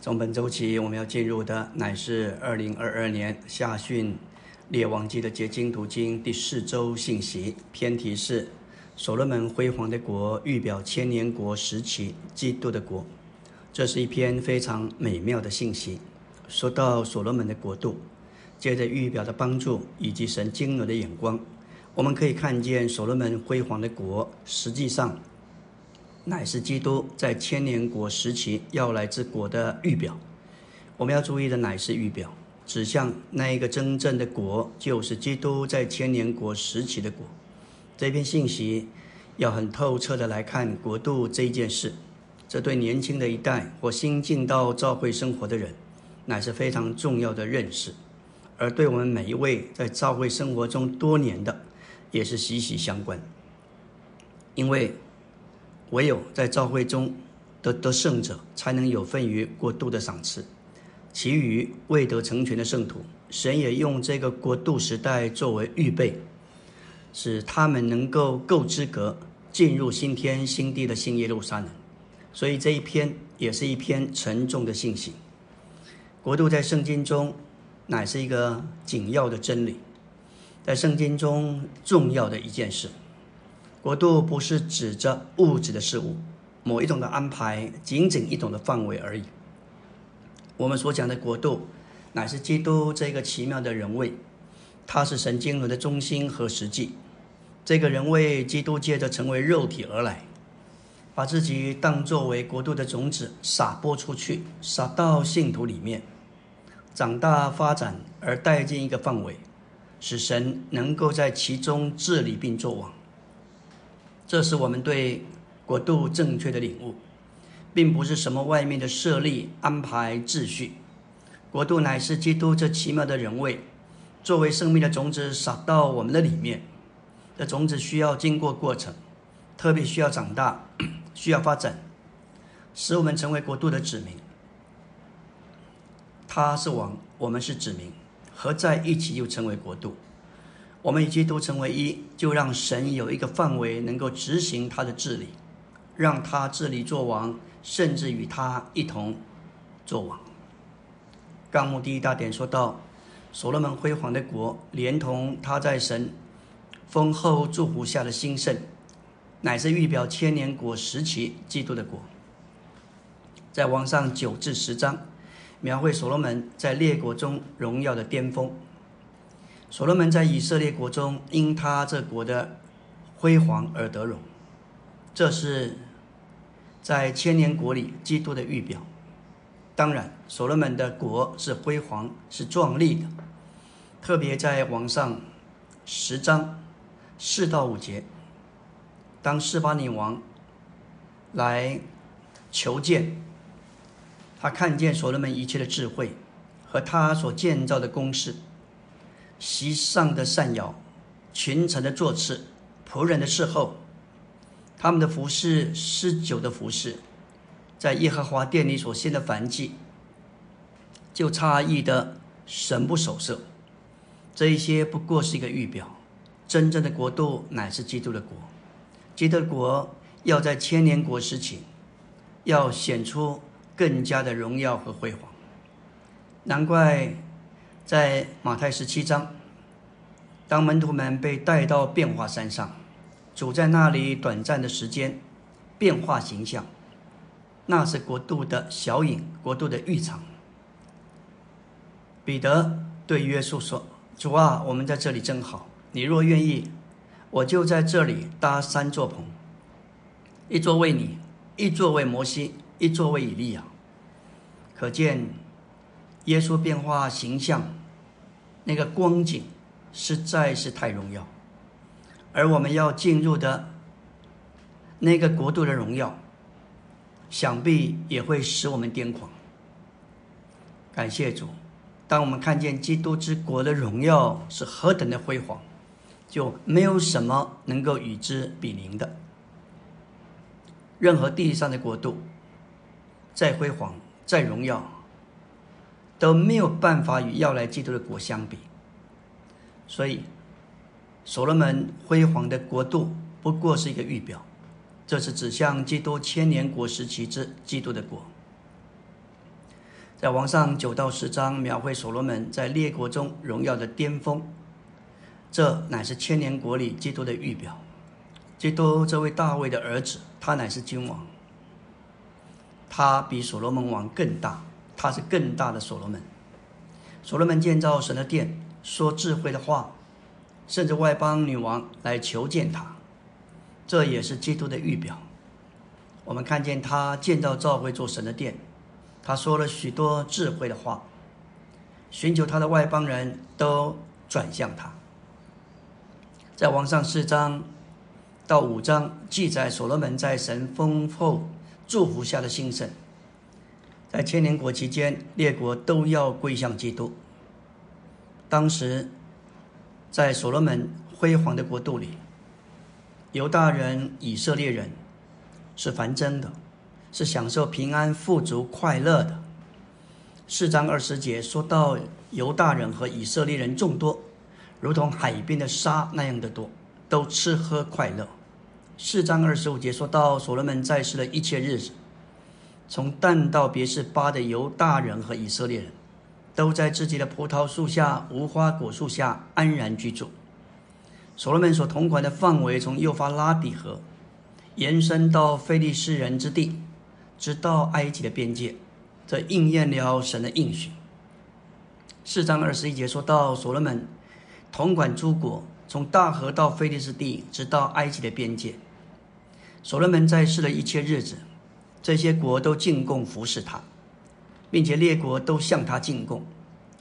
从本周起，我们要进入的乃是二零二二年夏训列王记的结晶读经第四周信息。偏题是所罗门辉煌的国，预表千年国时期基督的国。这是一篇非常美妙的信息。说到所罗门的国度，借着预表的帮助以及神经纶的眼光，我们可以看见所罗门辉煌的国，实际上。乃是基督在千年国时期要来之国的预表。我们要注意的乃是预表，指向那一个真正的国，就是基督在千年国时期的国。这篇信息要很透彻的来看国度这件事，这对年轻的一代或新进到教会生活的人，乃是非常重要的认识；而对我们每一位在教会生活中多年的，也是息息相关，因为。唯有在召会中得得胜者，才能有份于国度的赏赐；其余未得成全的圣徒，神也用这个国度时代作为预备，使他们能够够资格进入新天新地的新耶路撒冷。所以这一篇也是一篇沉重的信息。国度在圣经中乃是一个紧要的真理，在圣经中重要的一件事。国度不是指着物质的事物，某一种的安排，仅仅一种的范围而已。我们所讲的国度，乃是基督这个奇妙的人位，他是神经纶的中心和实际。这个人为基督借着成为肉体而来，把自己当作为国度的种子撒播出去，撒到信徒里面，长大发展而带进一个范围，使神能够在其中治理并作王。这是我们对国度正确的领悟，并不是什么外面的设立、安排、秩序。国度乃是基督这奇妙的人位，作为生命的种子撒到我们的里面。这种子需要经过过程，特别需要长大，需要发展，使我们成为国度的子民。他是王，我们是子民，合在一起又成为国度。我们与基督成为一，就让神有一个范围能够执行他的治理，让他治理做王，甚至与他一同做王。纲目第一大点说到，所罗门辉煌的国，连同他在神丰厚祝福下的兴盛，乃是预表千年国时期基督的国。在往上九至十章，描绘所罗门在列国中荣耀的巅峰。所罗门在以色列国中，因他这国的辉煌而得荣。这是在千年国里基督的预表。当然，所罗门的国是辉煌、是壮丽的。特别在王上十章四到五节，当示巴尼王来求见，他看见所罗门一切的智慧和他所建造的宫室。席上的善肴，群臣的坐次，仆人的侍候，他们的服饰，施酒的服饰，在耶和华殿里所献的燔祭，就差异的神不守舍。这一些不过是一个预表，真正的国度乃是基督的国。基督的国要在千年国时期，要显出更加的荣耀和辉煌。难怪。在马太十七章，当门徒们被带到变化山上，主在那里短暂的时间变化形象，那是国度的小影，国度的浴场。彼得对约稣说：“主啊，我们在这里真好。你若愿意，我就在这里搭三座棚，一座为你，一座为摩西，一座为以利亚。”可见耶稣变化形象。那个光景实在是太荣耀，而我们要进入的那个国度的荣耀，想必也会使我们癫狂。感谢主，当我们看见基督之国的荣耀是何等的辉煌，就没有什么能够与之比邻的。任何地上的国度，再辉煌、再荣耀。都没有办法与要来基督的国相比，所以所罗门辉煌的国度不过是一个预表，这是指向基督千年国时期之基督的国。在王上九到十章描绘所罗门在列国中荣耀的巅峰，这乃是千年国里基督的预表。基督这位大卫的儿子，他乃是君王，他比所罗门王更大，他是更大的所罗门。所罗门建造神的殿，说智慧的话，甚至外邦女王来求见他，这也是基督的预表。我们看见他建造教会做神的殿。他说了许多智慧的话，寻求他的外邦人都转向他。在王上四章到五章记载所罗门在神丰厚祝福下的兴盛。在千年国期间，列国都要归向基督。当时，在所罗门辉煌的国度里，犹大人、以色列人是繁增的。是享受平安、富足、快乐的。四章二十节说到犹大人和以色列人众多，如同海边的沙那样的多，都吃喝快乐。四章二十五节说到所罗门在世的一切日子，从但到别是巴的犹大人和以色列人，都在自己的葡萄树下、无花果树下安然居住。所罗门所统管的范围从幼发拉底河延伸到非利士人之地。直到埃及的边界，这应验了神的应许。四章二十一节说到所罗门统管诸国，从大河到非利斯地，直到埃及的边界。所罗门在世的一切日子，这些国都进贡服侍他，并且列国都向他进贡。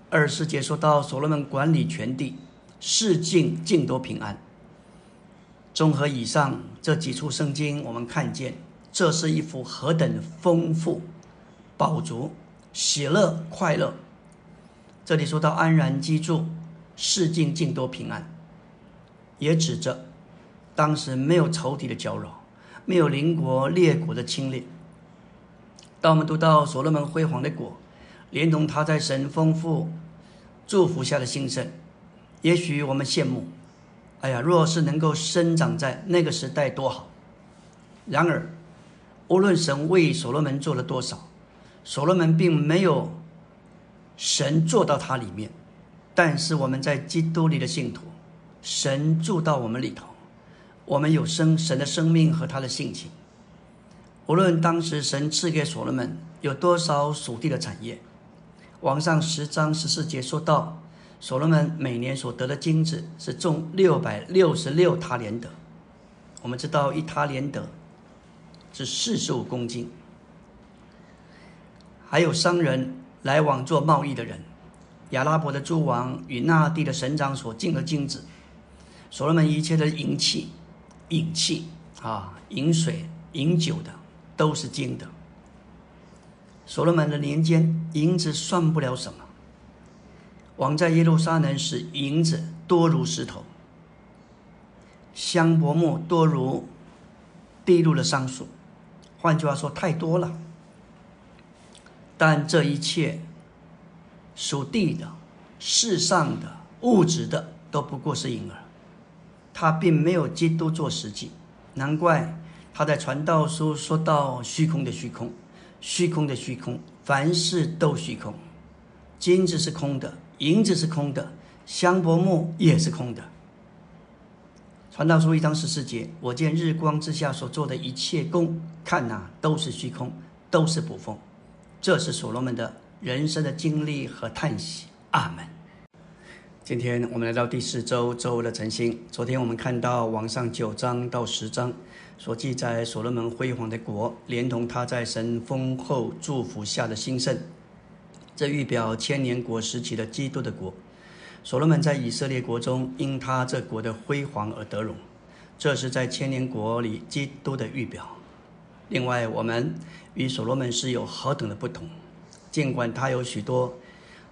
二十节说到所罗门管理全地，世境尽都平安。综合以上这几处圣经，我们看见。这是一幅何等丰富、饱足、喜乐、快乐。这里说到安然居住，世境尽多平安，也指着当时没有仇敌的搅扰，没有邻国列国的侵略。当我们读到所罗门辉煌的果，连同他在神丰富祝福下的兴盛，也许我们羡慕。哎呀，若是能够生长在那个时代多好！然而。无论神为所罗门做了多少，所罗门并没有神做到他里面。但是我们在基督里的信徒，神住到我们里头，我们有生神的生命和他的性情。无论当时神赐给所罗门有多少属地的产业，王上十章十四节说到，所罗门每年所得的金子是重六百六十六塔连德。我们知道一塔连德。是四十五公斤，还有商人来往做贸易的人，亚拉伯的诸王与那地的省长所进的金子，所罗门一切的银器、饮器啊、饮水、饮酒的都是金的。所罗门的年间，银子算不了什么。王在耶路撒冷使银子多如石头，香柏木多如滴入的桑树。换句话说，太多了。但这一切属地的、世上的、物质的，都不过是影儿。他并没有基督做实际，难怪他在传道书说到虚空的虚空，虚空的虚空，凡事都虚空。金子是空的，银子是空的，香柏木也是空的。传道书一章十四节，我见日光之下所做的一切功，看呐，都是虚空，都是捕风。这是所罗门的人生的经历和叹息。阿门。今天我们来到第四周周的晨星。昨天我们看到网上九章到十章所记载所罗门辉煌的国，连同他在神丰厚祝福下的兴盛，这预表千年国时期的基督的国。所罗门在以色列国中，因他这国的辉煌而得荣，这是在千年国里基督的预表。另外，我们与所罗门是有何等的不同？尽管他有许多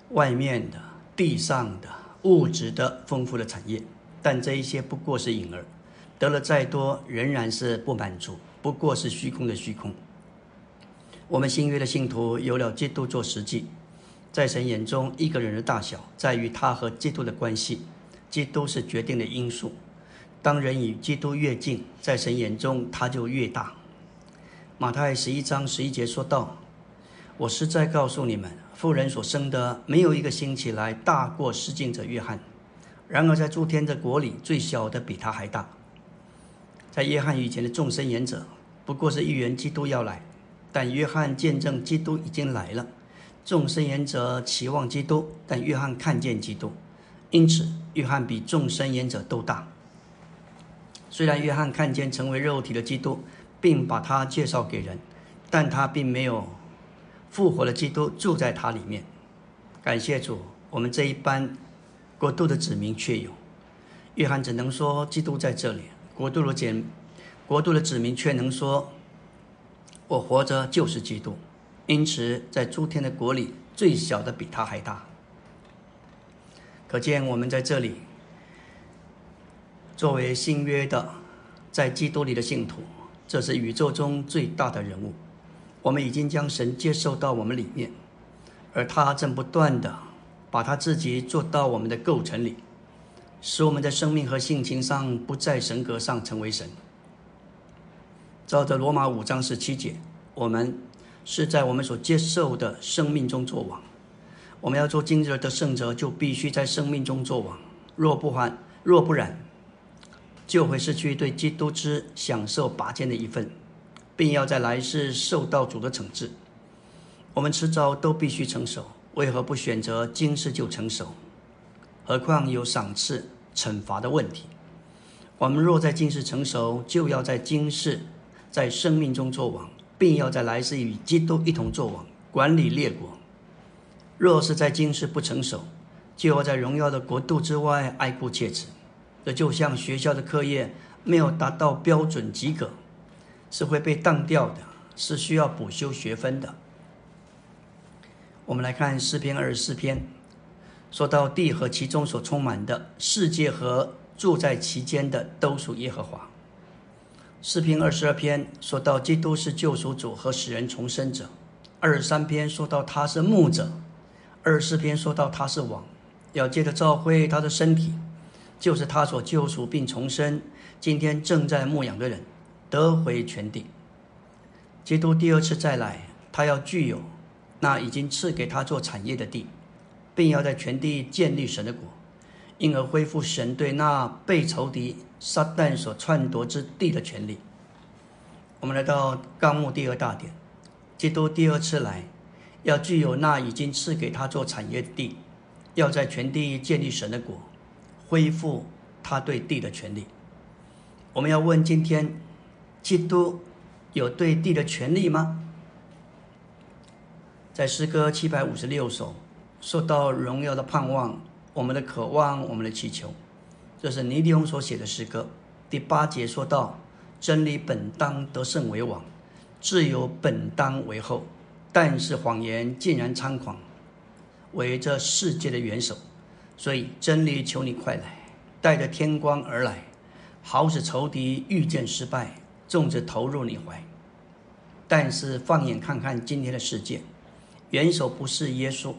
外面的、地上的、物质的丰富的产业，但这一些不过是影儿，得了再多，仍然是不满足，不过是虚空的虚空。我们新约的信徒有了基督做实际。在神眼中，一个人的大小在于他和基督的关系，基督是决定的因素。当人与基督越近，在神眼中他就越大。马太十一章十一节说道：“我实在告诉你们，妇人所生的没有一个兴起来大过施浸者约翰。然而在诸天的国里，最小的比他还大。在约翰以前的众生言者，不过是预言基督要来，但约翰见证基督已经来了。众生言者期望基督，但约翰看见基督，因此约翰比众生言者都大。虽然约翰看见成为肉体的基督，并把他介绍给人，但他并没有复活的基督住在他里面。感谢主，我们这一班国度的子民却有。约翰只能说基督在这里。国度的简，国度的子民却能说：“我活着就是基督。”因此，在诸天的国里，最小的比他还大。可见，我们在这里作为新约的，在基督里的信徒，这是宇宙中最大的人物。我们已经将神接受到我们里面，而他正不断的把他自己做到我们的构成里。使我们在生命和性情上不在神格上成为神。照着罗马五章十七节，我们是在我们所接受的生命中作王。我们要做今日的圣者，就必须在生命中作王。若不还，若不然，就会失去对基督之享受拔剑的一份，并要在来世受到主的惩治。我们迟早都必须成熟，为何不选择今世就成熟？何况有赏赐？惩罚的问题，我们若在今世成熟，就要在今世，在生命中做王，并要在来世与基督一同做王，管理列国；若是在今世不成熟，就要在荣耀的国度之外爱顾切齿。这就像学校的课业没有达到标准及格，是会被当掉的，是需要补修学分的。我们来看诗篇二十四篇。说到地和其中所充满的世界和住在其间的，都属耶和华。诗篇二十二篇说到基督是救赎主和使人重生者；二十三篇说到他是牧者；二十四篇说到他是王。要借着召会他的身体，就是他所救赎并重生，今天正在牧养的人，得回全地。基督第二次再来，他要具有那已经赐给他做产业的地。并要在全地建立神的国，因而恢复神对那被仇敌撒旦所篡夺之地的权利。我们来到纲目第二大点，基督第二次来，要具有那已经赐给他做产业的地，要在全地建立神的国，恢复他对地的权利。我们要问：今天基督有对地的权利吗？在诗歌七百五十六首。受到荣耀的盼望，我们的渴望，我们的祈求，这是尼迪翁所写的诗歌。第八节说到：真理本当得胜为王，自由本当为后，但是谎言竟然猖狂，为这世界的元首。所以真理求你快来，带着天光而来，好使仇敌遇见失败，纵子投入你怀。但是放眼看看今天的世界，元首不是耶稣。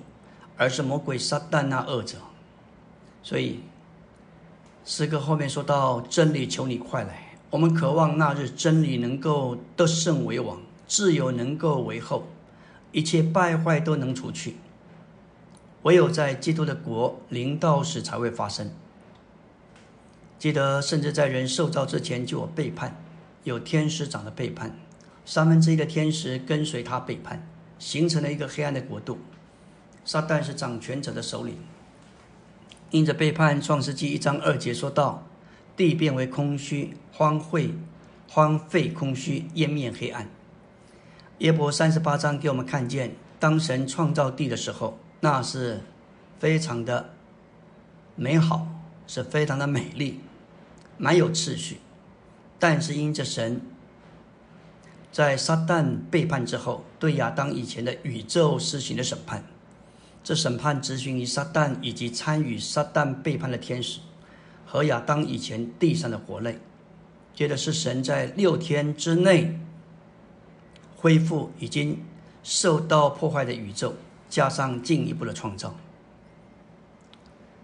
而是魔鬼撒旦那恶者，所以诗歌后面说到真理，求你快来。我们渴望那日真理能够得胜为王，自由能够为后，一切败坏都能除去。唯有在基督的国临到时才会发生。记得，甚至在人受造之前就有背叛，有天使长的背叛，三分之一的天使跟随他背叛，形成了一个黑暗的国度。撒旦是掌权者的首领，因着背叛，《创世纪》一章二节说道：“地变为空虚、荒废、荒废、空虚，湮灭黑暗。”耶伯三十八章给我们看见，当神创造地的时候，那是非常的美好，是非常的美丽，蛮有秩序。但是因着神在撒旦背叛之后，对亚当以前的宇宙施行的审判。这审判执行于撒旦以及参与撒旦背叛的天使和亚当以前地上的活类。接着是神在六天之内恢复已经受到破坏的宇宙，加上进一步的创造。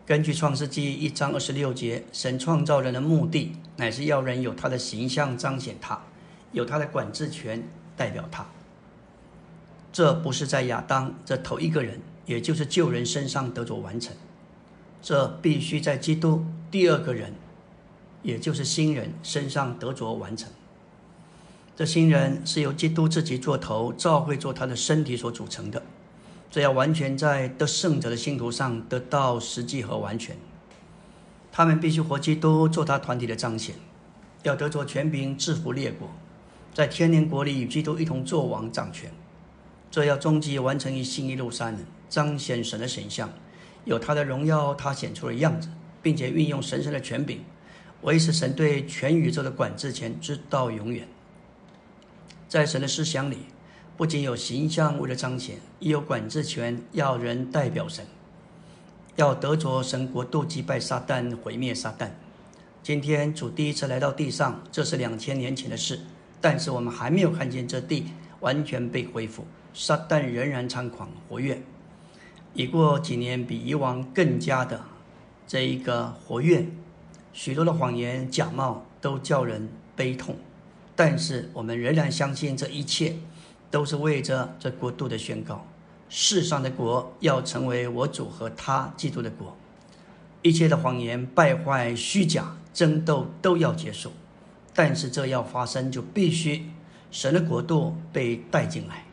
根据创世纪一章二十六节，神创造人的目的乃是要人有他的形象彰显他，有他的管制权代表他。这不是在亚当这头一个人，也就是旧人身上得着完成，这必须在基督第二个人，也就是新人身上得着完成。这新人是由基督自己做头，照会做他的身体所组成的。这要完全在得胜者的信徒上得到实际和完全。他们必须活基督，做他团体的彰显，要得着权柄，制服列国，在天年国里与基督一同作王掌权。这要终极完成于新一路三人，彰显神的形象，有他的荣耀，他显出的样子，并且运用神圣的权柄，维持神对全宇宙的管制权，直到永远。在神的思想里，不仅有形象为了彰显，也有管制权，要人代表神，要得着神国度，击败撒旦，毁灭撒旦。今天主第一次来到地上，这是两千年前的事，但是我们还没有看见这地完全被恢复，撒旦仍然猖狂活跃。已过几年，比以往更加的这一个活跃，许多的谎言假冒都叫人悲痛。但是我们仍然相信，这一切都是为着这国度的宣告。世上的国要成为我主和他基督的国，一切的谎言、败坏、虚假、争斗都要结束。但是这要发生，就必须神的国度被带进来。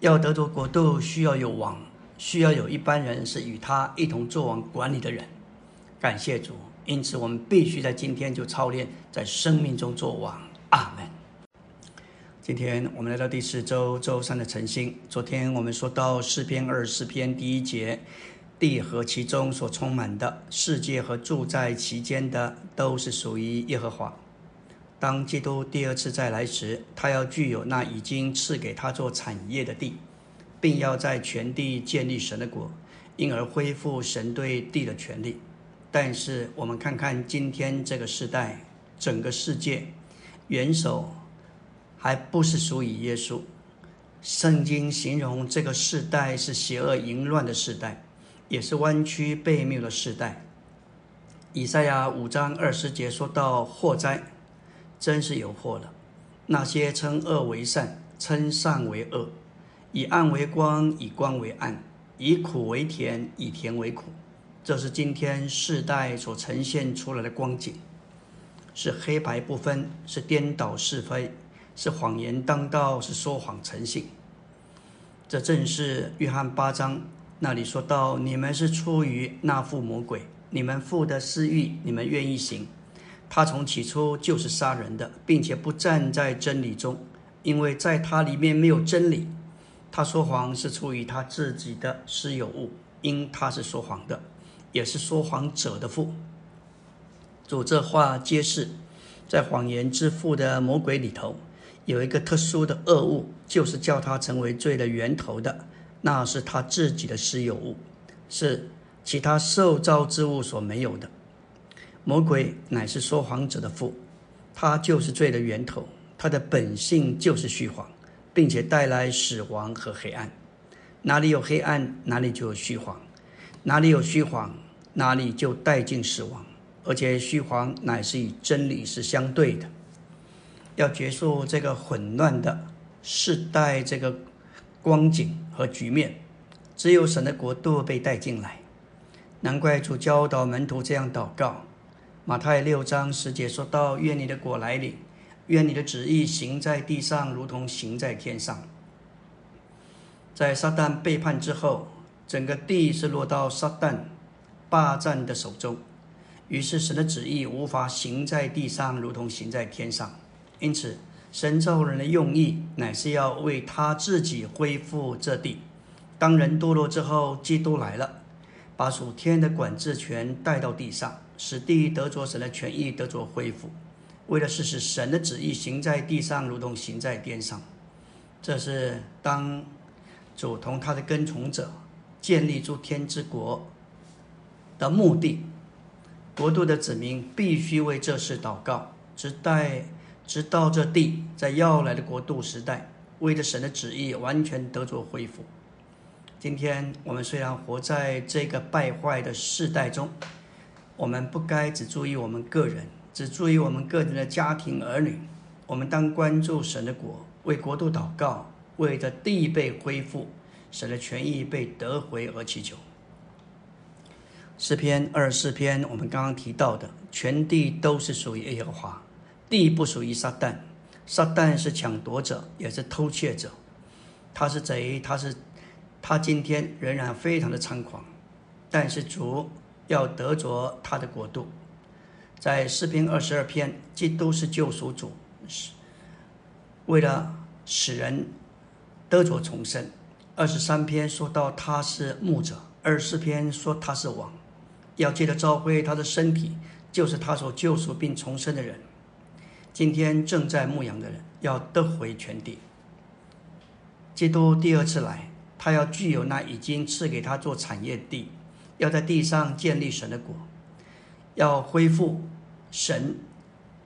要得着国度，需要有王，需要有一般人是与他一同做王管理的人。感谢主，因此我们必须在今天就操练，在生命中做王。阿门。今天我们来到第四周周三的晨星。昨天我们说到诗篇二十篇第一节，地和其中所充满的世界和住在其间的，都是属于耶和华。当基督第二次再来时，他要具有那已经赐给他做产业的地，并要在全地建立神的国，因而恢复神对地的权利。但是我们看看今天这个时代，整个世界。元首还不是属于耶稣。圣经形容这个世代是邪恶淫乱的时代，也是弯曲悖谬的时代。以赛亚五章二十节说到祸灾，真是有祸了。那些称恶为善，称善为恶，以暗为光，以光为暗，以苦为甜，以甜为苦，这是今天世代所呈现出来的光景。是黑白不分，是颠倒是非，是谎言当道，是说谎成性。这正是约翰八章那里说到：你们是出于那副魔鬼，你们父的私欲，你们愿意行。他从起初就是杀人的，并且不站在真理中，因为在他里面没有真理。他说谎是出于他自己的私有物，因他是说谎的，也是说谎者的父。主这话揭示，在谎言之父的魔鬼里头，有一个特殊的恶物，就是叫他成为罪的源头的，那是他自己的私有物，是其他受造之物所没有的。魔鬼乃是说谎者的父，他就是罪的源头，他的本性就是虚谎，并且带来死亡和黑暗。哪里有黑暗，哪里就有虚谎；哪里有虚谎，哪里就带进死亡。而且虚谎乃是与真理是相对的。要结束这个混乱的世代，这个光景和局面，只有神的国度被带进来。难怪主教导门徒这样祷告：马太六章十节说到：“愿你的果来临，愿你的旨意行在地上，如同行在天上。”在撒旦背叛之后，整个地是落到撒旦霸占的手中。于是神的旨意无法行在地上，如同行在天上。因此，神造人的用意乃是要为他自己恢复这地。当人堕落之后，基督来了，把属天的管制权带到地上，使地得着神的权益，得着恢复。为的是使神的旨意行在地上，如同行在天上。这是当主同他的跟从者建立出天之国的目的。国度的子民必须为这事祷告，直待直到这地在要来的国度时代，为着神的旨意完全得着恢复。今天我们虽然活在这个败坏的世代中，我们不该只注意我们个人，只注意我们个人的家庭儿女。我们当关注神的国，为国度祷告，为着地被恢复，使得权益被得回而祈求。诗篇二十四篇，我们刚刚提到的，全地都是属于耶和华，地不属于撒旦。撒旦是抢夺者，也是偷窃者，他是贼，他是他今天仍然非常的猖狂。但是主要得着他的国度，在诗篇二十二篇，基督是救赎主，是为了使人得着重生。二十三篇说到他是牧者，二十四篇说他是王。要记得召回他的身体，就是他所救赎并重生的人。今天正在牧羊的人要得回全地。基督第二次来，他要具有那已经赐给他做产业地，要在地上建立神的国，要恢复神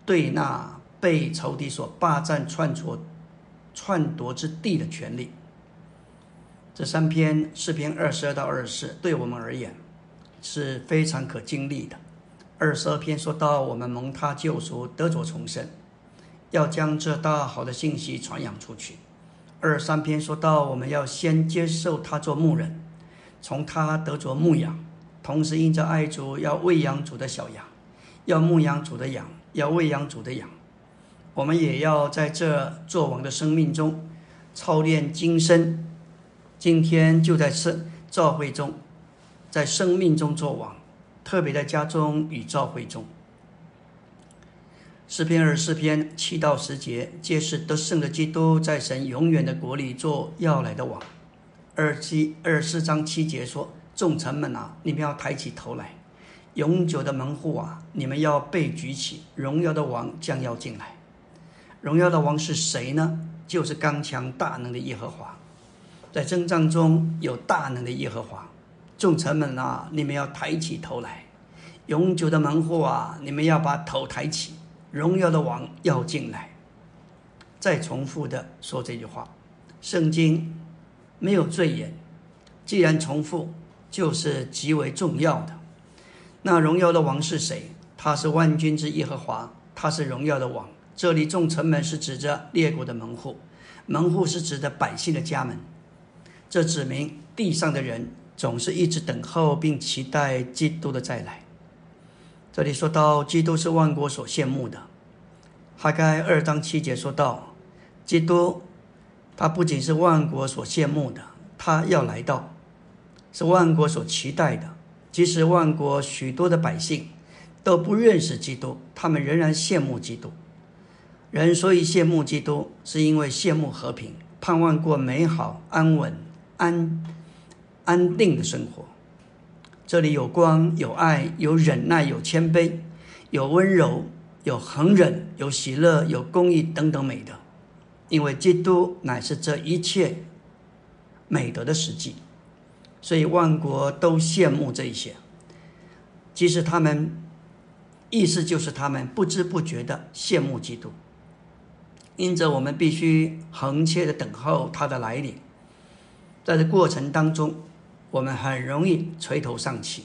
对那被仇敌所霸占、篡夺、篡夺之地的权利。这三篇诗篇二十二到二十四，对我们而言。是非常可经历的。二十二篇说到我们蒙他救赎，得着重生，要将这大好的信息传扬出去。二十三篇说到我们要先接受他做牧人，从他得着牧养，同时因着爱主要喂养主的小羊，要牧养主的羊，要喂养主的羊。我们也要在这做王的生命中操练今生。今天就在圣教会中。在生命中作王，特别在家中与教会中。诗篇二十四篇七到十节，皆是得胜的基督在神永远的国里做要来的王。二七二十四章七节说：“众臣们啊，你们要抬起头来；永久的门户啊，你们要被举起。荣耀的王将要进来。荣耀的王是谁呢？就是刚强大能的耶和华。在征战中有大能的耶和华。”众臣们啊，你们要抬起头来；永久的门户啊，你们要把头抬起。荣耀的王要进来。再重复的说这句话：圣经没有罪言，既然重复，就是极为重要的。那荣耀的王是谁？他是万军之耶和华，他是荣耀的王。这里众臣们是指着列国的门户，门户是指的百姓的家门。这指明地上的人。总是一直等候并期待基督的再来。这里说到基督是万国所羡慕的。哈该二章七节说到，基督他不仅是万国所羡慕的，他要来到，是万国所期待的。即使万国许多的百姓都不认识基督，他们仍然羡慕基督。人所以羡慕基督，是因为羡慕和平，盼望过美好、安稳、安。安定的生活，这里有光，有爱，有忍耐，有谦卑，有温柔，有恒忍，有喜乐，有公义等等美德。因为基督乃是这一切美德的实际，所以万国都羡慕这一些。其实他们意思就是他们不知不觉的羡慕基督，因着我们必须恒切的等候他的来临，在这过程当中。我们很容易垂头丧气，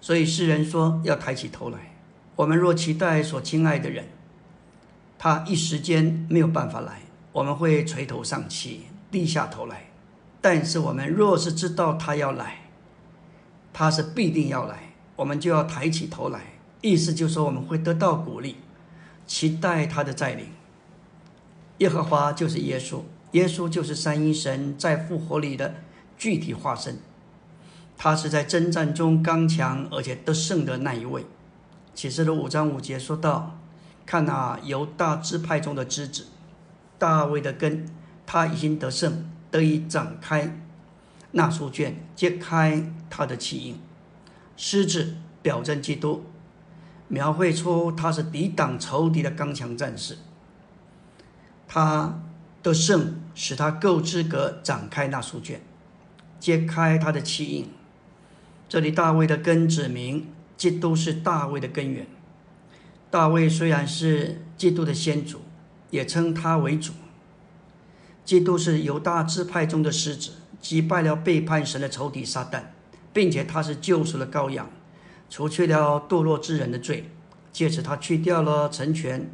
所以诗人说要抬起头来。我们若期待所亲爱的人，他一时间没有办法来，我们会垂头丧气，低下头来。但是我们若是知道他要来，他是必定要来，我们就要抬起头来。意思就是说，我们会得到鼓励，期待他的再临。耶和华就是耶稣，耶稣就是三一神在复活里的。具体化身，他是在征战中刚强而且得胜的那一位。启示录五章五节说道：“看那犹大支派中的枝子，大卫的根，他已经得胜，得以展开那书卷，揭开他的气印。狮子表征基督，描绘出他是抵挡仇敌的刚强战士。他的胜，使他够资格展开那书卷。”揭开他的气印。这里大卫的根指明，基督是大卫的根源。大卫虽然是基督的先祖，也称他为主。基督是犹大支派中的狮子，击败了背叛神的仇敌撒旦，并且他是救赎的羔羊，除去了堕落之人的罪，借此他去掉了成全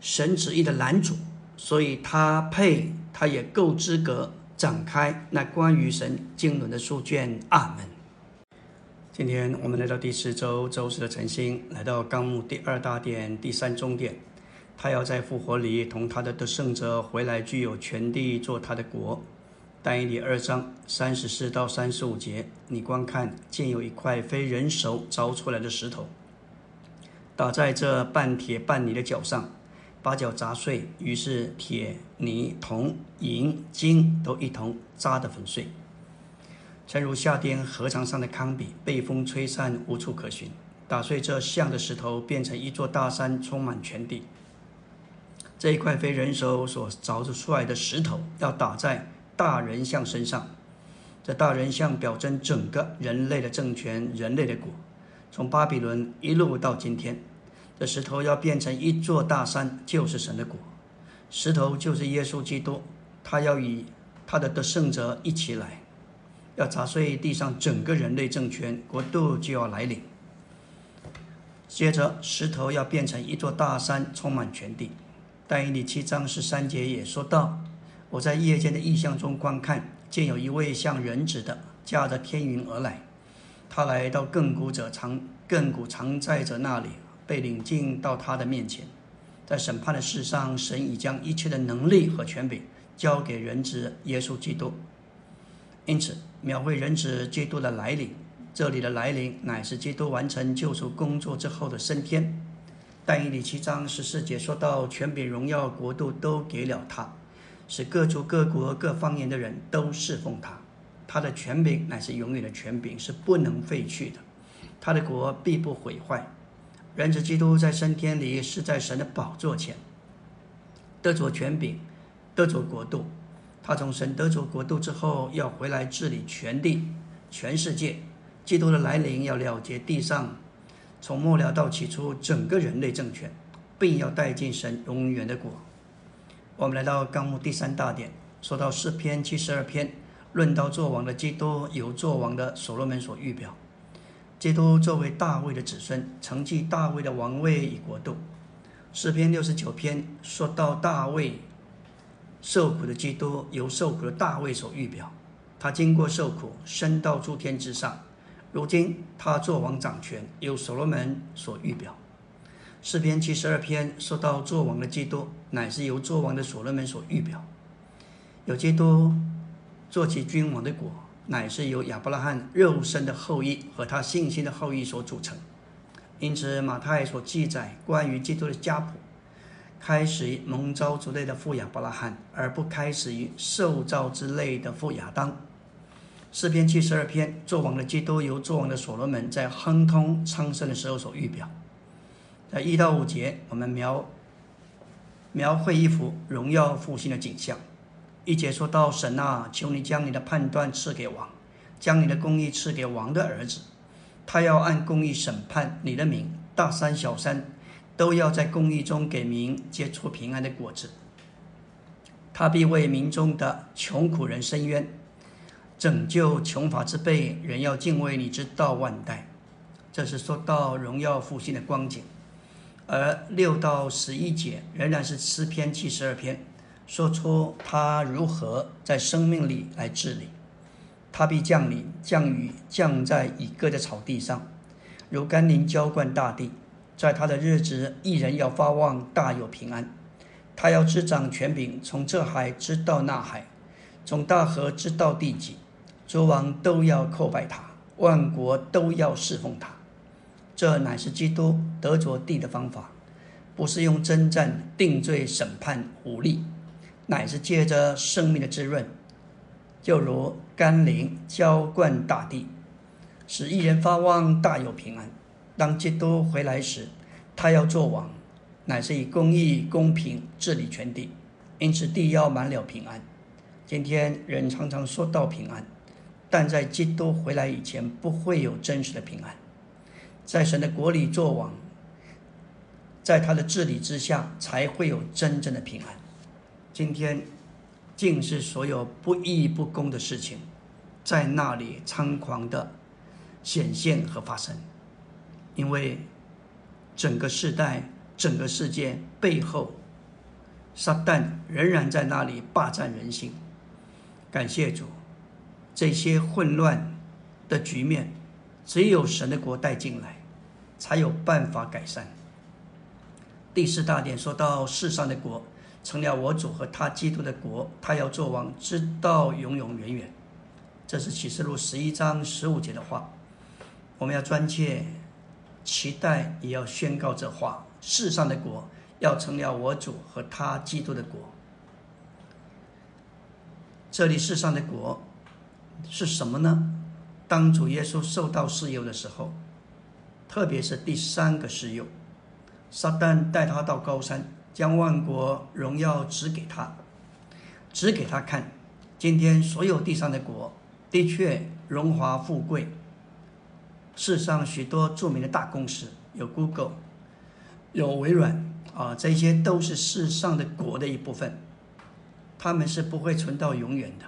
神旨意的拦阻，所以他配，他也够资格展开那关于神经纶的书卷。阿门。今天我们来到第四周周四的晨星，来到纲目第二大点第三中点。他要在复活里同他的得胜者回来，具有权地做他的国。但以理二章三十四到三十五节，你观看，见有一块非人手凿出来的石头，打在这半铁半泥的脚上，把脚砸碎，于是铁、泥、铜、银、金都一同砸得粉碎，诚如夏天河床上的糠秕，被风吹散，无处可寻。打碎这像的石头，变成一座大山，充满全地。这一块非人手所凿制出来的石头，要打在。大人像身上，这大人像表征整个人类的政权，人类的国，从巴比伦一路到今天，这石头要变成一座大山，就是神的国。石头就是耶稣基督，他要与他的得胜者一起来，要砸碎地上整个人类政权，国度就要来临。接着，石头要变成一座大山，充满全地。但以理七章十三节也说到。我在夜间的异象中观看，见有一位像人子的驾着天云而来。他来到亘古者常亘古常在者那里，被领进到他的面前。在审判的事上，神已将一切的能力和权柄交给人子耶稣基督。因此，描绘人子基督的来临，这里的来临乃是基督完成救赎工作之后的升天。但以理七章十四节说到，权柄、荣耀、国度都给了他。使各族各国各方言的人都侍奉他，他的权柄乃是永远的权柄，是不能废去的。他的国必不毁坏。人子基督在升天里是在神的宝座前得着权柄，得着国度。他从神得着国度之后，要回来治理全地、全世界。基督的来临要了结地上从末了到起初整个人类政权，并要带进神永远的国。我们来到纲目第三大点，说到诗篇七十二篇，论到作王的基督，由作王的所罗门所预表。基督作为大卫的子孙，承继大卫的王位与国度。诗篇六十九篇说到大卫受苦的基督，由受苦的大卫所预表。他经过受苦，升到诸天之上，如今他作王掌权，由所罗门所预表。诗篇七十二篇说到作王的基督，乃是由作王的所罗门所预表。有基督做起君王的果，乃是由亚伯拉罕肉身的后裔和他信心的后裔所组成。因此，马太所记载关于基督的家谱，开始于蒙召之类的父亚伯拉罕，而不开始于受召之类的父亚当。诗篇七十二篇作王的基督，由作王的所罗门在亨通昌盛的时候所预表。在一到五节，我们描描绘一幅荣耀复兴的景象。一节说到：“神啊，求你将你的判断赐给王，将你的公义赐给王的儿子。他要按公义审判你的民，大山小山都要在公义中给民结出平安的果子。他必为民中的穷苦人伸冤，拯救穷乏之辈。人要敬畏你之道万代。”这是说到荣耀复兴的光景。而六到十一节仍然是诗篇七十二篇，说出他如何在生命里来治理。他必降临，降雨降在已割的草地上，如甘霖浇灌大地。在他的日子，一人要发旺，大有平安。他要执掌权柄，从这海直到那海，从大河直到地极。诸王都要叩拜他，万国都要侍奉他。这乃是基督得着地的方法，不是用征战、定罪、审判、武力，乃是借着生命的滋润，就如甘霖浇灌大地，使一人发旺，大有平安。当基督回来时，他要做王，乃是以公义、公平治理全地，因此地要满了平安。今天人常常说到平安，但在基督回来以前，不会有真实的平安。在神的国里做王，在他的治理之下，才会有真正的平安。今天，竟是所有不义不公的事情，在那里猖狂的显现和发生，因为整个世代、整个世界背后撒旦仍然在那里霸占人心。感谢主，这些混乱的局面，只有神的国带进来，才有办法改善。第四大点说到世上的国成了我主和他基督的国，他要做王，直到永永远远。这是启示录十一章十五节的话。我们要专切期待，也要宣告这话：世上的国要成了我主和他基督的国。这里世上的国是什么呢？当主耶稣受到试诱的时候，特别是第三个试诱，撒旦带他到高山，将万国荣耀指给他，指给他看。今天所有地上的国的确荣华富贵。世上许多著名的大公司，有 Google，有微软啊，这些都是世上的国的一部分。他们是不会存到永远的，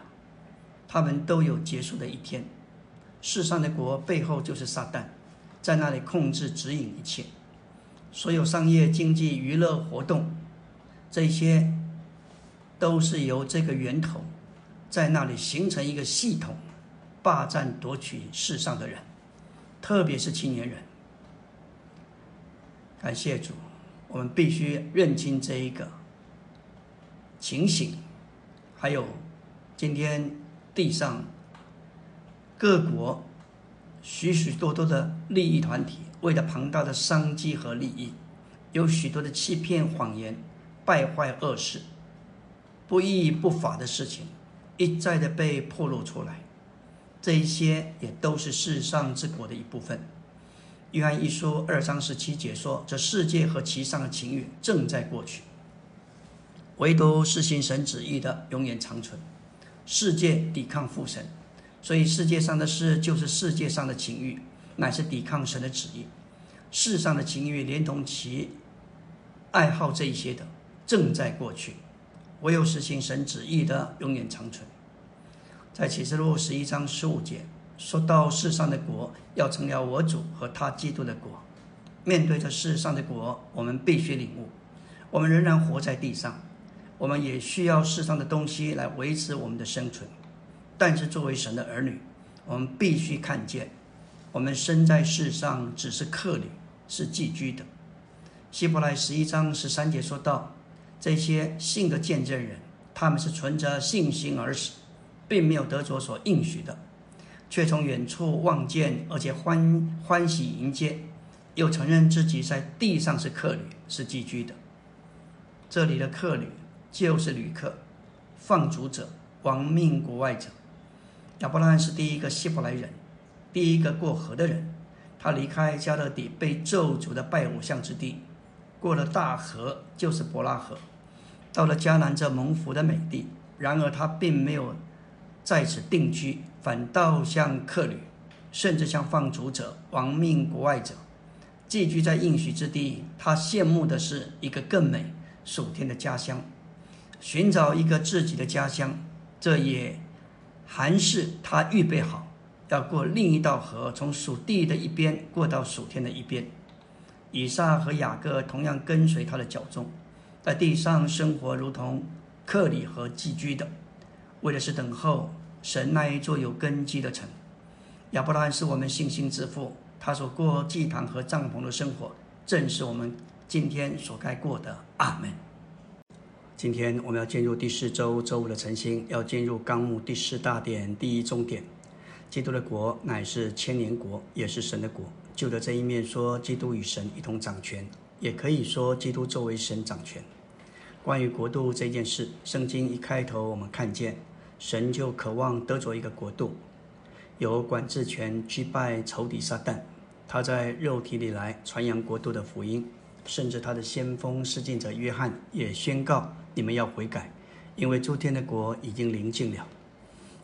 他们都有结束的一天。世上的国背后就是撒旦，在那里控制指引一切，所有商业、经济、娱乐活动，这些都是由这个源头在那里形成一个系统，霸占夺取世上的人。特别是青年人，感谢主，我们必须认清这一个情形。还有，今天地上各国许许多多的利益团体，为了庞大的商机和利益，有许多的欺骗、谎言、败坏、恶事、不义不法的事情，一再的被暴露出来。这一些也都是世上之国的一部分。约翰一书二章十七节说：“这世界和其上的情欲正在过去，唯独是行神旨意的永远长存。世界抵抗父神，所以世界上的事就是世界上的情欲，乃是抵抗神的旨意。世上的情欲连同其爱好这一些的正在过去，唯有实行神旨意的永远长存。”在启示录十一章十五节说到世上的国要成了我主和他基督的国。面对着世上的国，我们必须领悟：我们仍然活在地上，我们也需要世上的东西来维持我们的生存。但是作为神的儿女，我们必须看见，我们生在世上只是客旅，是寄居的。希伯来十一章十三节说道：这些信的见证人，他们是存着信心而死。并没有得着所应许的，却从远处望见，而且欢欢喜迎接，又承认自己在地上是客旅，是寄居的。这里的客旅就是旅客、放逐者、亡命国外者。亚伯拉罕是第一个希伯来人，第一个过河的人。他离开加勒底被咒诅的拜偶像之地，过了大河，就是伯拉河，到了迦南这蒙福的美地。然而他并没有。在此定居，反倒像客旅，甚至像放逐者、亡命国外者，寄居在应许之地。他羡慕的是一个更美、属天的家乡，寻找一个自己的家乡。这也还是他预备好要过另一道河，从属地的一边过到属天的一边。以撒和雅各同样跟随他的脚踪，在地上生活如同克里和寄居的。为的是等候神那一座有根基的城。亚伯拉罕是我们信心之父，他所过祭坛和帐篷的生活，正是我们今天所该过的。阿门。今天我们要进入第四周周五的晨星，要进入纲目第四大点第一中点。基督的国乃是千年国，也是神的国。就的这一面说，基督与神一同掌权，也可以说基督作为神掌权。关于国度这件事，圣经一开头我们看见。神就渴望得着一个国度，有管制权击败仇敌撒旦。他在肉体里来传扬国度的福音，甚至他的先锋施浸者约翰也宣告：你们要悔改，因为诸天的国已经临近了。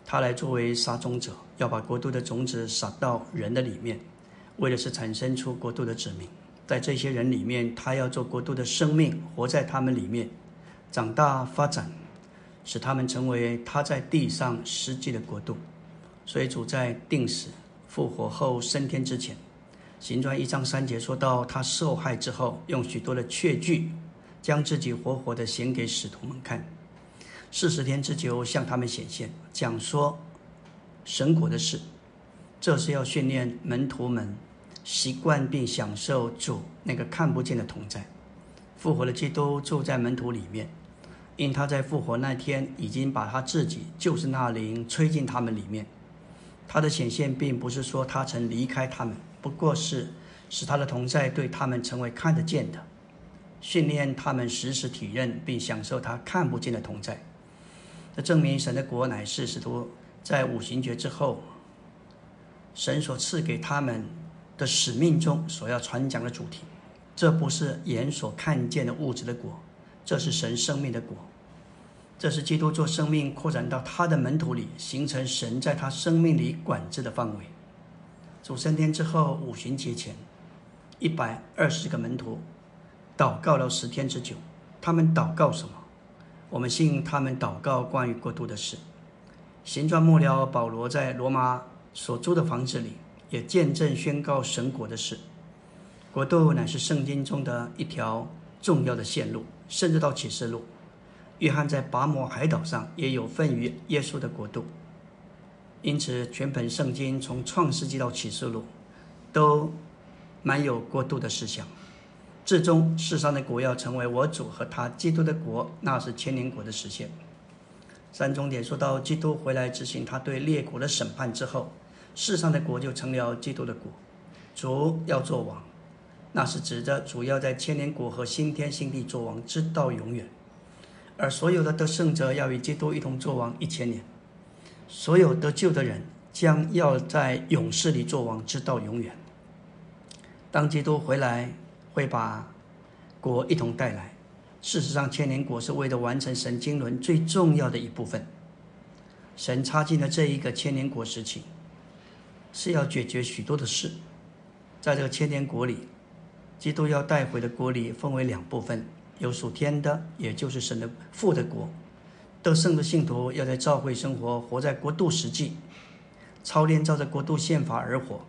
他来作为撒种者，要把国度的种子撒到人的里面，为的是产生出国度的子民。在这些人里面，他要做国度的生命，活在他们里面，长大发展。使他们成为他在地上实际的国度，所以主在定死、复活后升天之前，行传一章三节说到他受害之后，用许多的确据将自己活活的显给使徒们看。四十天之久，向他们显现，讲说神国的事。这是要训练门徒们习惯并享受主那个看不见的同在。复活的基督住在门徒里面，因他在复活那天已经把他自己就是那灵吹进他们里面。他的显现并不是说他曾离开他们，不过是使他的同在对他们成为看得见的，训练他们时时体认并享受他看不见的同在。这证明神的国乃是使徒在五行节之后，神所赐给他们的使命中所要传讲的主题。这不是眼所看见的物质的果，这是神生命的果。这是基督做生命扩展到他的门徒里，形成神在他生命里管制的范围。主升天之后五旬节前，一百二十个门徒祷告了十天之久。他们祷告什么？我们信他们祷告关于国度的事。行传末了，保罗在罗马所租的房子里，也见证宣告神国的事。国度乃是圣经中的一条重要的线路，甚至到启示录，约翰在拔摩海岛上也有份于耶稣的国度。因此，全本圣经从创世纪到启示录，都满有国度的思想。至终，世上的国要成为我主和他基督的国，那是千年国的实现。三重点说到基督回来执行他对列国的审判之后，世上的国就成了基督的国，主要做王。那是指着主要在千年国和新天新地做王，直到永远；而所有的得胜者要与基督一同做王一千年。所有得救的人将要在勇士里做王，直到永远。当基督回来，会把国一同带来。事实上，千年国是为了完成神经轮最重要的一部分。神插进了这一个千年国时期，是要解决许多的事。在这个千年国里。基督要带回的国里分为两部分，有属天的，也就是神的父的国。得胜的信徒要在教会生活，活在国度实际，操练照着国度宪法而活。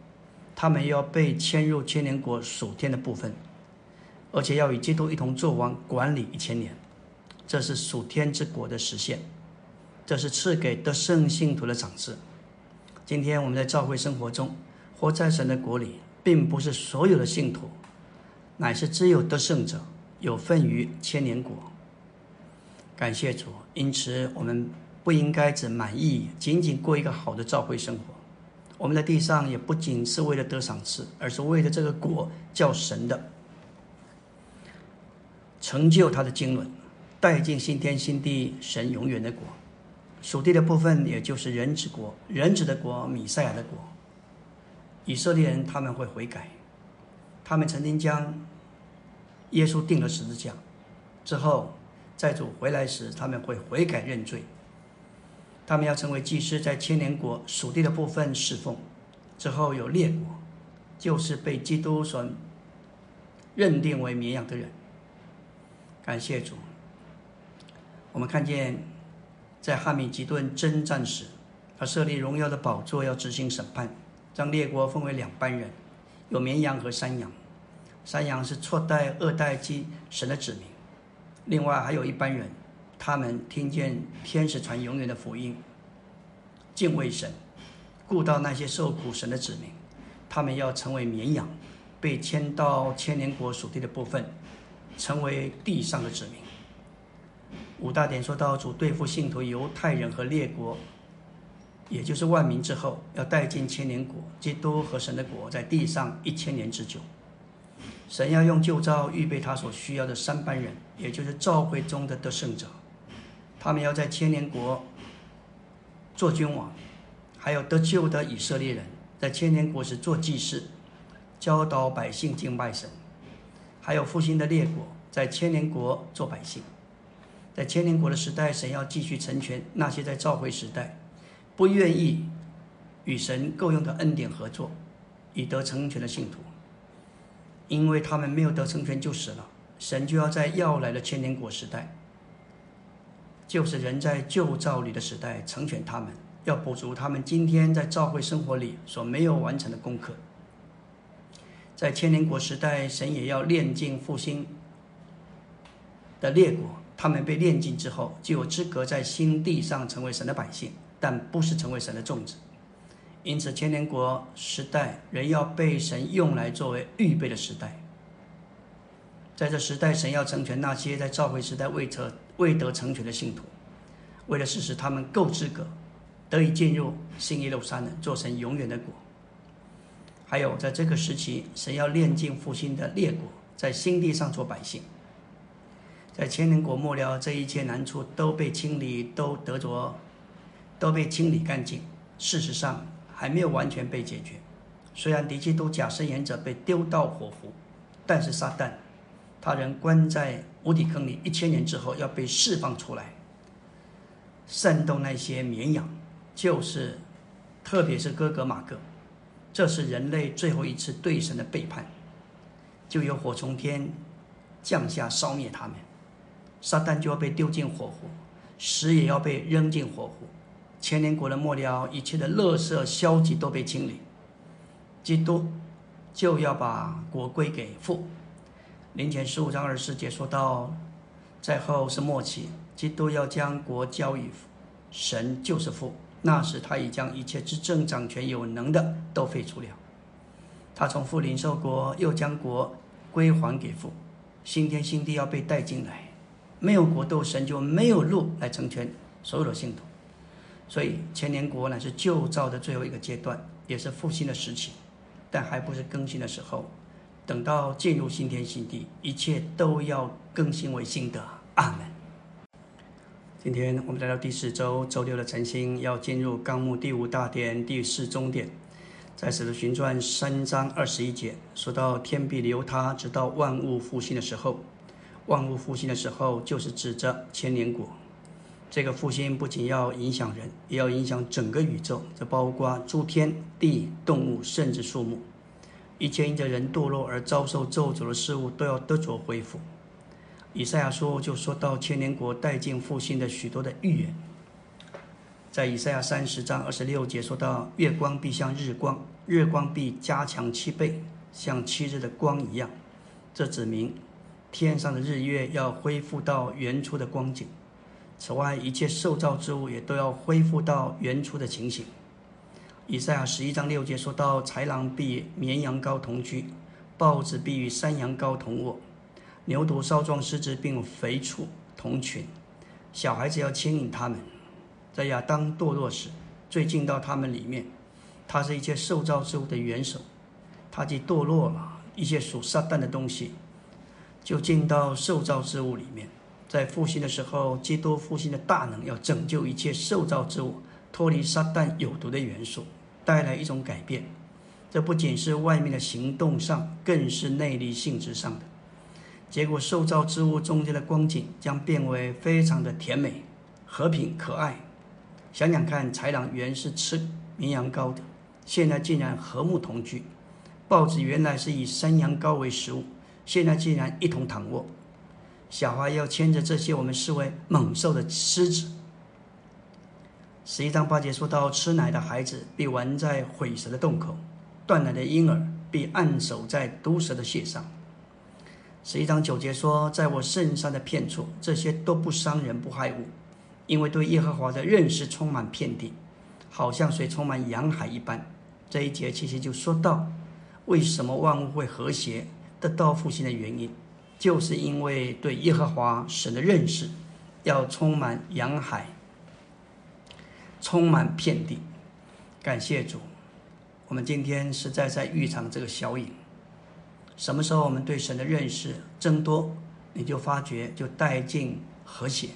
他们要被迁入千年国属天的部分，而且要与基督一同做王，管理一千年。这是属天之国的实现，这是赐给得胜信徒的赏赐。今天我们在教会生活中，活在神的国里，并不是所有的信徒。乃是只有得胜者有份于千年国。感谢主，因此我们不应该只满意仅仅过一个好的教会生活。我们在地上也不仅是为了得赏赐，而是为了这个国叫神的，成就他的经纶，带进新天新地神永远的国。属地的部分也就是人之国，人子的国，米赛亚的国。以色列人他们会悔改，他们曾经将。耶稣定了十字架之后，在主回来时，他们会悔改认罪。他们要成为祭司，在千年国属地的部分侍奉。之后有列国，就是被基督所认定为绵羊的人。感谢主。我们看见，在哈米吉顿征战时，他设立荣耀的宝座，要执行审判，将列国分为两班人，有绵羊和山羊。山羊是错代、二代基神的子民，另外还有一班人，他们听见天使传永远的福音，敬畏神，顾到那些受苦神的子民，他们要成为绵羊，被迁到千年国属地的部分，成为地上的子民。五大点说到主对付信徒犹太人和列国，也就是万民之后，要带进千年国，基督和神的国在地上一千年之久。神要用旧照预备他所需要的三班人，也就是召会中的得胜者。他们要在千年国做君王，还有得救的以色列人，在千年国时做祭司，教导百姓敬拜神；还有复兴的列国，在千年国做百姓。在千年国的时代，神要继续成全那些在召会时代不愿意与神够用的恩典合作，以得成全的信徒。因为他们没有得成全就死了，神就要在要来的千年国时代，就是人在旧造里的时代成全他们，要补足他们今天在召会生活里所没有完成的功课。在千年国时代，神也要炼尽复兴的列国，他们被炼尽之后，就有资格在新地上成为神的百姓，但不是成为神的种子。因此，千年国时代人要被神用来作为预备的时代。在这时代，神要成全那些在召回时代未成未得成全的信徒，为了使使他们够资格，得以进入新耶路撒冷，做神永远的国。还有，在这个时期，神要炼尽复兴的列国，在新地上做百姓。在千年国末了，这一切难处都被清理，都得着，都被清理干净。事实上，还没有完全被解决。虽然敌基督假圣言者被丢到火湖，但是撒旦，他人关在无底坑里一千年之后要被释放出来，煽动那些绵羊，就是特别是哥哥马各，这是人类最后一次对神的背叛，就有火从天降下烧灭他们，撒旦就要被丢进火湖，死也要被扔进火湖。千年国的末了，一切的乐色消极都被清理，基督就要把国归给父。林前十五章二十节说到，在后是末期，基督要将国交与神，就是父。那时他已将一切执政掌权有能的都废除了。他从父领受国，又将国归还给父。新天新地要被带进来，没有国度，神就没有路来成全所有的信徒。所以，千年国乃是旧造的最后一个阶段，也是复兴的时期，但还不是更新的时候。等到进入新天新地，一切都要更新为新的。阿门。今天我们来到第四周周六的晨星，要进入纲目第五大点第四中点，在《使徒行传》三章二十一节说到：“天必留他，直到万物复兴的时候。万物复兴的时候，就是指着千年国。”这个复兴不仅要影响人，也要影响整个宇宙，这包括诸天地、动物，甚至树木。一切因着人堕落而遭受咒诅的事物，都要得着恢复。以赛亚书就说到千年国带进复兴的许多的预言。在以赛亚三十章二十六节说到，月光必像日光，日光必加强七倍，像七日的光一样。这指明天上的日月要恢复到原初的光景。此外，一切受造之物也都要恢复到原初的情形。以赛亚十一章六节说到：“豺狼必绵羊羔同居，豹子必与山羊羔同卧，牛犊少壮狮子并肥畜同群，小孩子要牵引他们。”在亚当堕落时，最进到他们里面，他是一切受造之物的元首，他既堕落了，一切属撒旦的东西就进到受造之物里面。在复兴的时候，基督复兴的大能要拯救一切受造之物，脱离撒旦有毒的元素，带来一种改变。这不仅是外面的行动上，更是内力性质上的。结果，受造之物中间的光景将变为非常的甜美、和平、可爱。想想看，豺狼原是吃绵羊羔的，现在竟然和睦同居；豹子原来是以山羊羔为食物，现在竟然一同躺卧。小孩要牵着这些我们视为猛兽的狮子。十一章八节说到：吃奶的孩子必玩在毁蛇的洞口，断奶的婴儿必按守在毒蛇的穴上。十一章九节说：在我圣山的片处，这些都不伤人不害物，因为对耶和华的认识充满遍地，好像水充满洋海一般。这一节其实就说到为什么万物会和谐得到复兴的原因。就是因为对耶和华神的认识，要充满洋海，充满遍地。感谢主，我们今天实在在浴场这个小影。什么时候我们对神的认识增多，你就发觉就带进和谐。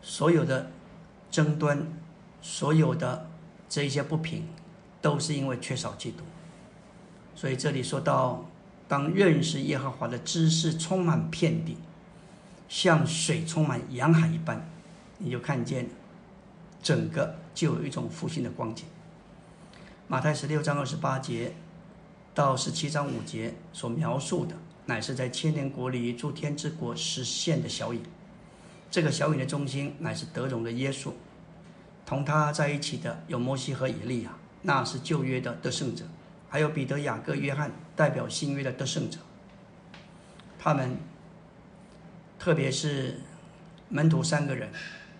所有的争端，所有的这一些不平，都是因为缺少基督。所以这里说到。当认识耶和华的知识充满遍地，像水充满洋海一般，你就看见整个就有一种复兴的光景。马太十六章二十八节到十七章五节所描述的，乃是在千年国里诸天之国实现的小影。这个小影的中心乃是德容的耶稣，同他在一起的有摩西和以利亚，那是旧约的得胜者。还有彼得、雅各、约翰，代表新约的得胜者。他们，特别是门徒三个人，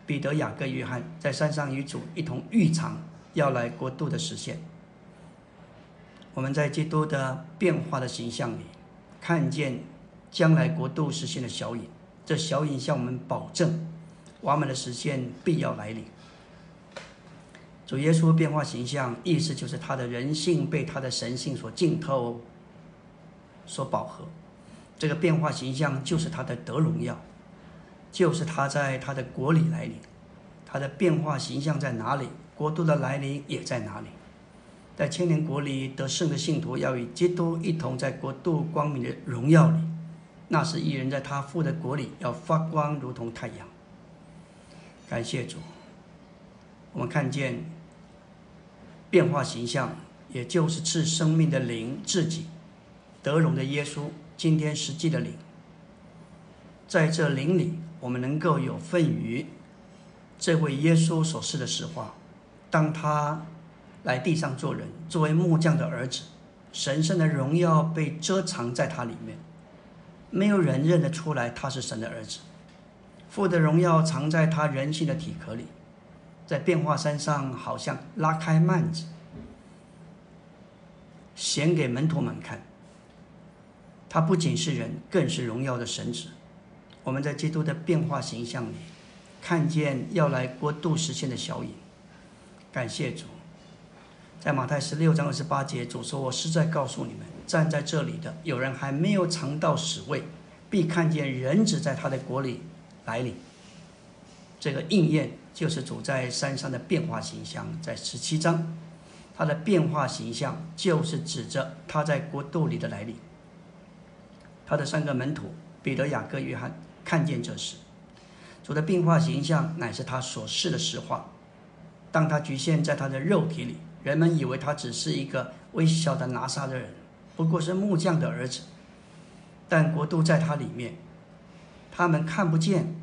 彼得、雅各、约翰，在山上与主一同预尝要来国度的实现。我们在基督的变化的形象里，看见将来国度实现的小影。这小影向我们保证，完美的实现必要来临。主耶稣变化形象，意思就是他的人性被他的神性所浸透、所饱和。这个变化形象就是他的得荣耀，就是他在他的国里来临。他的变化形象在哪里？国度的来临也在哪里？在千年国里得胜的信徒要与基督一同在国度光明的荣耀里，那是一人在他父的国里要发光，如同太阳。感谢主，我们看见变化形象，也就是赐生命的灵自己德荣的耶稣，今天实际的灵，在这灵里，我们能够有份于这位耶稣所示的实话，当他。来地上做人，作为木匠的儿子，神圣的荣耀被遮藏在他里面，没有人认得出来他是神的儿子。父的荣耀藏在他人性的体壳里，在变化山上好像拉开幔子，显给门徒们看。他不仅是人，更是荣耀的神子。我们在基督的变化形象里，看见要来国度实现的小影。感谢主。在马太十六章二十八节，主说：“我实在告诉你们，站在这里的有人还没有尝到死味，必看见人子在他的国里来临。”这个应验就是主在山上的变化形象，在十七章，他的变化形象就是指着他在国度里的来临。他的三个门徒彼得、雅各、约翰看见这事，主的变化形象乃是他所示的实话。当他局限在他的肉体里。人们以为他只是一个微小的拿撒勒人，不过是木匠的儿子。但国度在他里面，他们看不见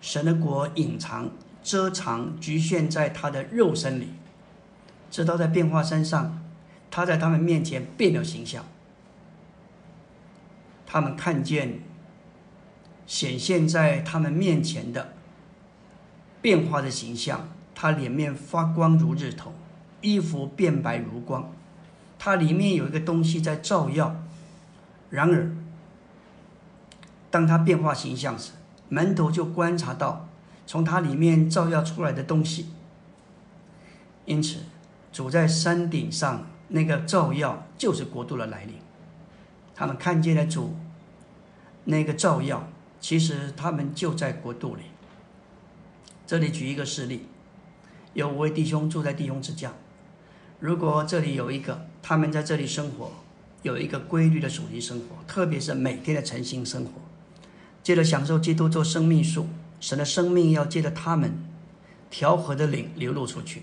神的国隐藏、遮藏、局限在他的肉身里。直到在变化山上，他在他们面前变了形象，他们看见显现在他们面前的变化的形象，他脸面发光如日头。衣服变白如光，它里面有一个东西在照耀。然而，当它变化形象时，门徒就观察到从它里面照耀出来的东西。因此，主在山顶上那个照耀就是国度的来临。他们看见了主那个照耀，其实他们就在国度里。这里举一个事例：有五位弟兄住在弟兄之家。如果这里有一个，他们在这里生活，有一个规律的属灵生活，特别是每天的诚心生活，接着享受基督做生命树，神的生命要借着他们调和的灵流露出去，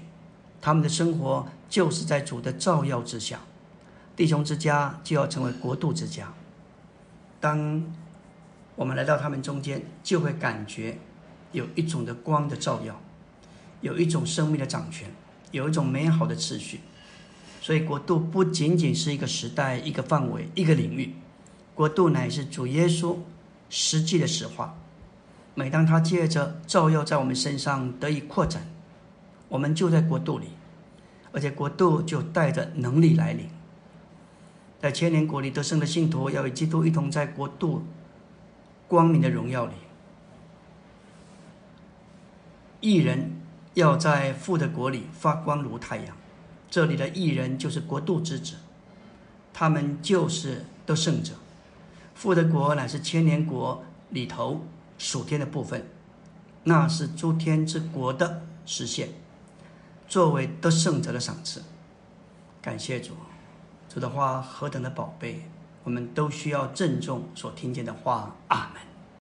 他们的生活就是在主的照耀之下，弟兄之家就要成为国度之家。当我们来到他们中间，就会感觉有一种的光的照耀，有一种生命的掌权，有一种美好的秩序。所以，国度不仅仅是一个时代、一个范围、一个领域，国度乃是主耶稣实际的实话。每当他借着照耀在我们身上得以扩展，我们就在国度里，而且国度就带着能力来临。在千年国里得胜的信徒，要与基督一同在国度光明的荣耀里。一人要在父的国里发光如太阳。这里的艺人就是国度之子，他们就是得胜者。父的国乃是千年国里头属天的部分，那是诸天之国的实现，作为得胜者的赏赐。感谢主，主的话何等的宝贝，我们都需要郑重所听见的话。阿门。